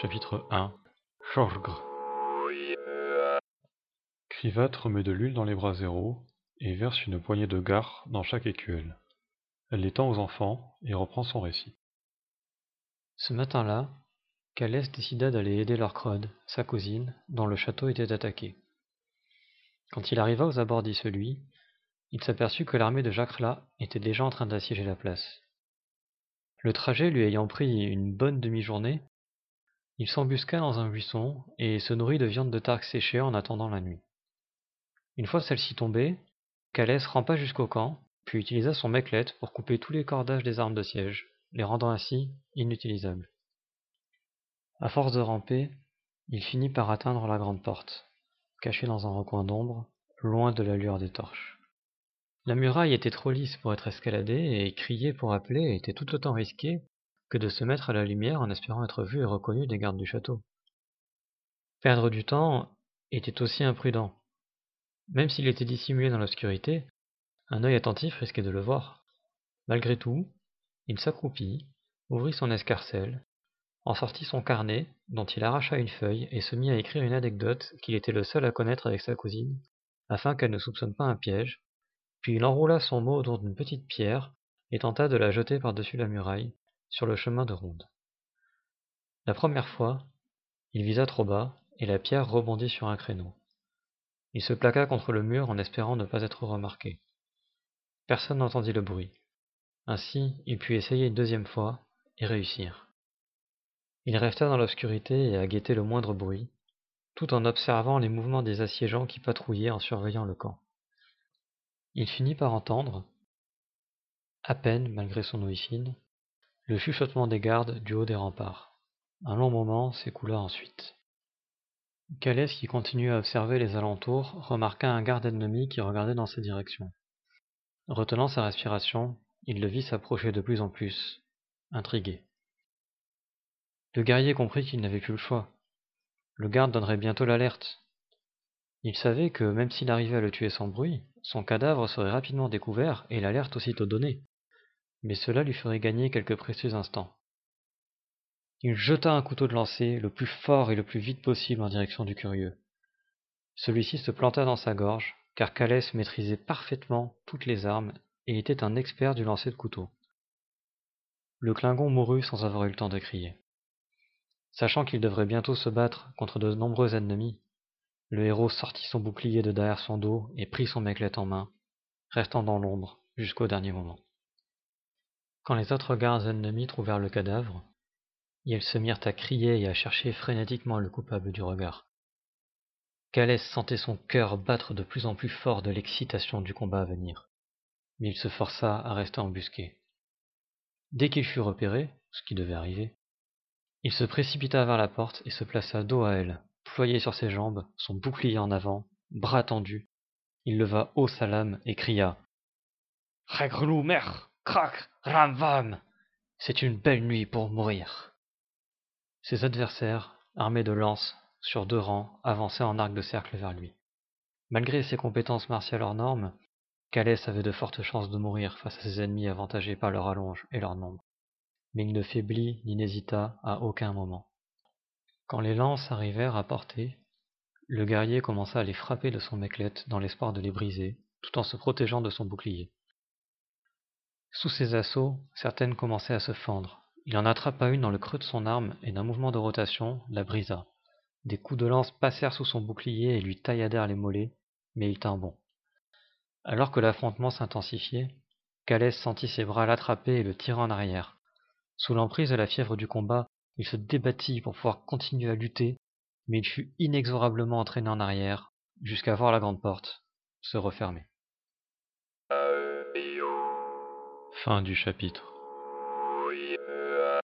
Chapitre 1 Chorgr Krivat remet de l'huile dans les braseros et verse une poignée de gare dans chaque écuelle. Elle l'étend aux enfants et reprend son récit. Ce matin-là, Calès décida d'aller aider Lorcrod, sa cousine, dont le château était attaqué. Quand il arriva aux abords d'Isselui, il s'aperçut que l'armée de Jacrela était déjà en train d'assiéger la place. Le trajet lui ayant pris une bonne demi-journée, il s'embusqua dans un buisson et se nourrit de viande de tarque séchée en attendant la nuit. Une fois celle-ci tombée, Calès rampa jusqu'au camp, puis utilisa son meclette pour couper tous les cordages des armes de siège, les rendant ainsi inutilisables. À force de ramper, il finit par atteindre la grande porte, cachée dans un recoin d'ombre, loin de la lueur des torches. La muraille était trop lisse pour être escaladée, et crier pour appeler était tout autant risqué que de se mettre à la lumière en espérant être vu et reconnu des gardes du château. Perdre du temps était aussi imprudent. Même s'il était dissimulé dans l'obscurité, un œil attentif risquait de le voir. Malgré tout, il s'accroupit, ouvrit son escarcelle, en sortit son carnet, dont il arracha une feuille, et se mit à écrire une anecdote qu'il était le seul à connaître avec sa cousine, afin qu'elle ne soupçonne pas un piège, puis il enroula son mot autour d'une petite pierre et tenta de la jeter par-dessus la muraille, sur le chemin de ronde. La première fois, il visa trop bas, et la pierre rebondit sur un créneau. Il se plaqua contre le mur en espérant ne pas être remarqué. Personne n'entendit le bruit. Ainsi, il put essayer une deuxième fois et réussir. Il resta dans l'obscurité et à guetter le moindre bruit, tout en observant les mouvements des assiégeants qui patrouillaient en surveillant le camp. Il finit par entendre, à peine malgré son ouïe fine, le chuchotement des gardes du haut des remparts. Un long moment s'écoula ensuite. Calès, qui continuait à observer les alentours, remarqua un garde ennemi qui regardait dans sa direction. Retenant sa respiration, il le vit s'approcher de plus en plus, intrigué. Le guerrier comprit qu'il n'avait plus le choix. Le garde donnerait bientôt l'alerte. Il savait que même s'il arrivait à le tuer sans bruit, son cadavre serait rapidement découvert et l'alerte aussitôt donnée. Mais cela lui ferait gagner quelques précieux instants. Il jeta un couteau de lancer le plus fort et le plus vite possible en direction du curieux. Celui-ci se planta dans sa gorge, car Calès maîtrisait parfaitement toutes les armes et était un expert du lancer de couteau. Le Klingon mourut sans avoir eu le temps de crier. Sachant qu'il devrait bientôt se battre contre de nombreux ennemis, le héros sortit son bouclier de derrière son dos et prit son meclette en main, restant dans l'ombre jusqu'au dernier moment. Quand les autres gardes ennemis trouvèrent le cadavre, ils se mirent à crier et à chercher frénétiquement le coupable du regard. Calès sentait son cœur battre de plus en plus fort de l'excitation du combat à venir, mais il se força à rester embusqué. Dès qu'il fut repéré, ce qui devait arriver, il se précipita vers la porte et se plaça dos à elle, ployé sur ses jambes, son bouclier en avant, bras tendus, il leva haut sa lame et cria Regrelou mer, crac, ramvam C'est une belle nuit pour mourir. Ses adversaires, armés de lances, sur deux rangs, avançaient en arc de cercle vers lui. Malgré ses compétences martiales hors normes, Calès avait de fortes chances de mourir face à ses ennemis avantagés par leur allonge et leur nombre. Mais il ne faiblit ni n'hésita à aucun moment. Quand les lances arrivèrent à portée, le guerrier commença à les frapper de son meclette dans l'espoir de les briser, tout en se protégeant de son bouclier. Sous ses assauts, certaines commençaient à se fendre. Il en attrapa une dans le creux de son arme et d'un mouvement de rotation la brisa. Des coups de lance passèrent sous son bouclier et lui tailladèrent les mollets, mais il tint bon. Alors que l'affrontement s'intensifiait, Calès sentit ses bras l'attraper et le tirer en arrière. Sous l'emprise de la fièvre du combat, il se débattit pour pouvoir continuer à lutter, mais il fut inexorablement entraîné en arrière, jusqu'à voir la grande porte se refermer. Fin du chapitre.